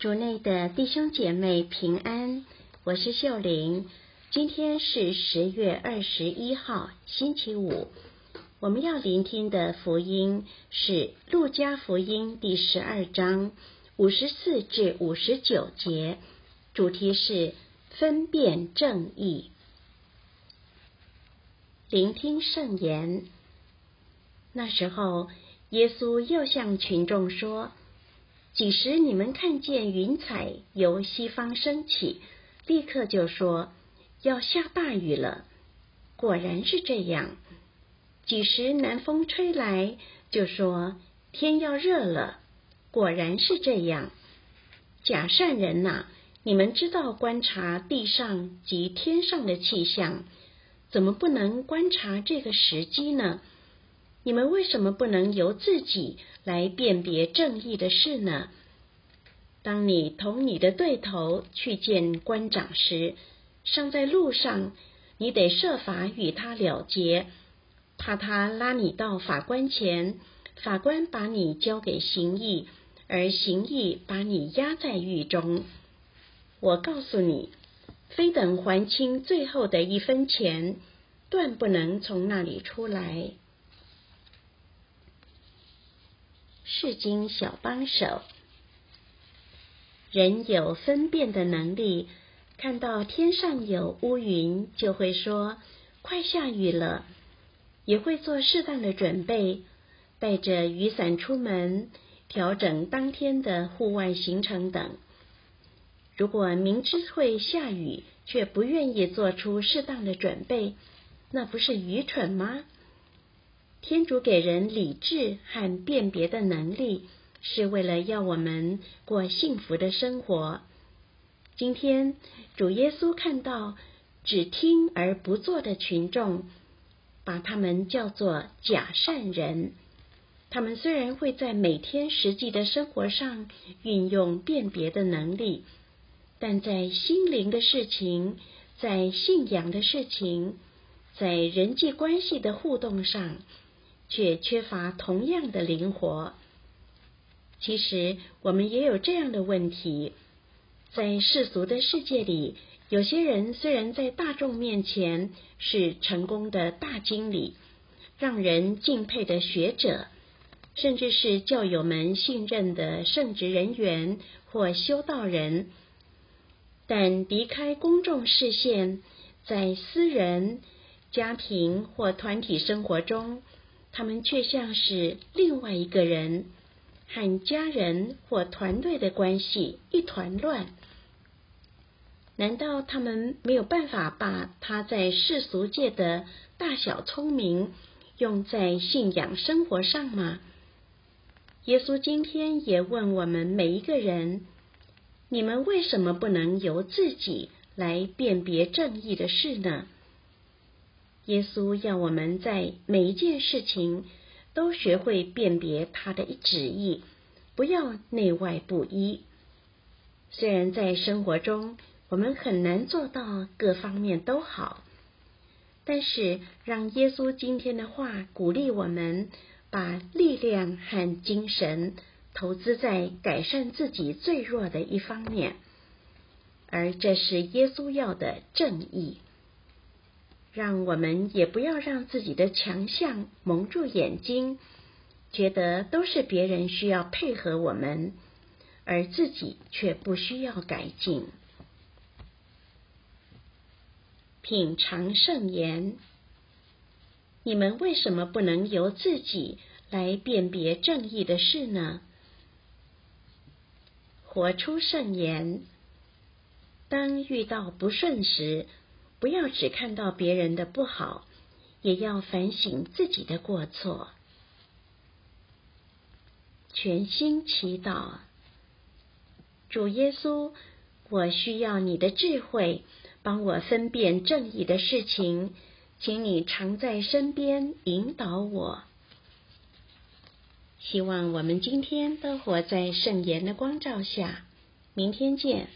主内的弟兄姐妹平安，我是秀玲。今天是十月二十一号，星期五。我们要聆听的福音是《路加福音》第十二章五十四至五十九节，主题是分辨正义。聆听圣言。那时候，耶稣又向群众说。几时你们看见云彩由西方升起，立刻就说要下大雨了。果然是这样。几时南风吹来，就说天要热了。果然是这样。假善人呐，你们知道观察地上及天上的气象，怎么不能观察这个时机呢？你们为什么不能由自己来辨别正义的事呢？当你同你的对头去见官长时，尚在路上，你得设法与他了结，怕他拉你到法官前，法官把你交给刑役，而刑役把你压在狱中。我告诉你，非等还清最后的一分钱，断不能从那里出来。世经小帮手，人有分辨的能力，看到天上有乌云，就会说快下雨了，也会做适当的准备，带着雨伞出门，调整当天的户外行程等。如果明知会下雨，却不愿意做出适当的准备，那不是愚蠢吗？天主给人理智和辨别的能力，是为了要我们过幸福的生活。今天，主耶稣看到只听而不做的群众，把他们叫做假善人。他们虽然会在每天实际的生活上运用辨别的能力，但在心灵的事情、在信仰的事情、在人际关系的互动上，却缺乏同样的灵活。其实，我们也有这样的问题：在世俗的世界里，有些人虽然在大众面前是成功的大经理、让人敬佩的学者，甚至是教友们信任的圣职人员或修道人，但离开公众视线，在私人、家庭或团体生活中，他们却像是另外一个人，和家人或团队的关系一团乱。难道他们没有办法把他在世俗界的大小聪明用在信仰生活上吗？耶稣今天也问我们每一个人：你们为什么不能由自己来辨别正义的事呢？耶稣要我们在每一件事情都学会辨别他的旨意，不要内外不一。虽然在生活中我们很难做到各方面都好，但是让耶稣今天的话鼓励我们，把力量和精神投资在改善自己最弱的一方面，而这是耶稣要的正义。让我们也不要让自己的强项蒙住眼睛，觉得都是别人需要配合我们，而自己却不需要改进。品尝圣言，你们为什么不能由自己来辨别正义的事呢？活出圣言，当遇到不顺时。不要只看到别人的不好，也要反省自己的过错。全心祈祷，主耶稣，我需要你的智慧，帮我分辨正义的事情，请你常在身边引导我。希望我们今天都活在圣言的光照下。明天见。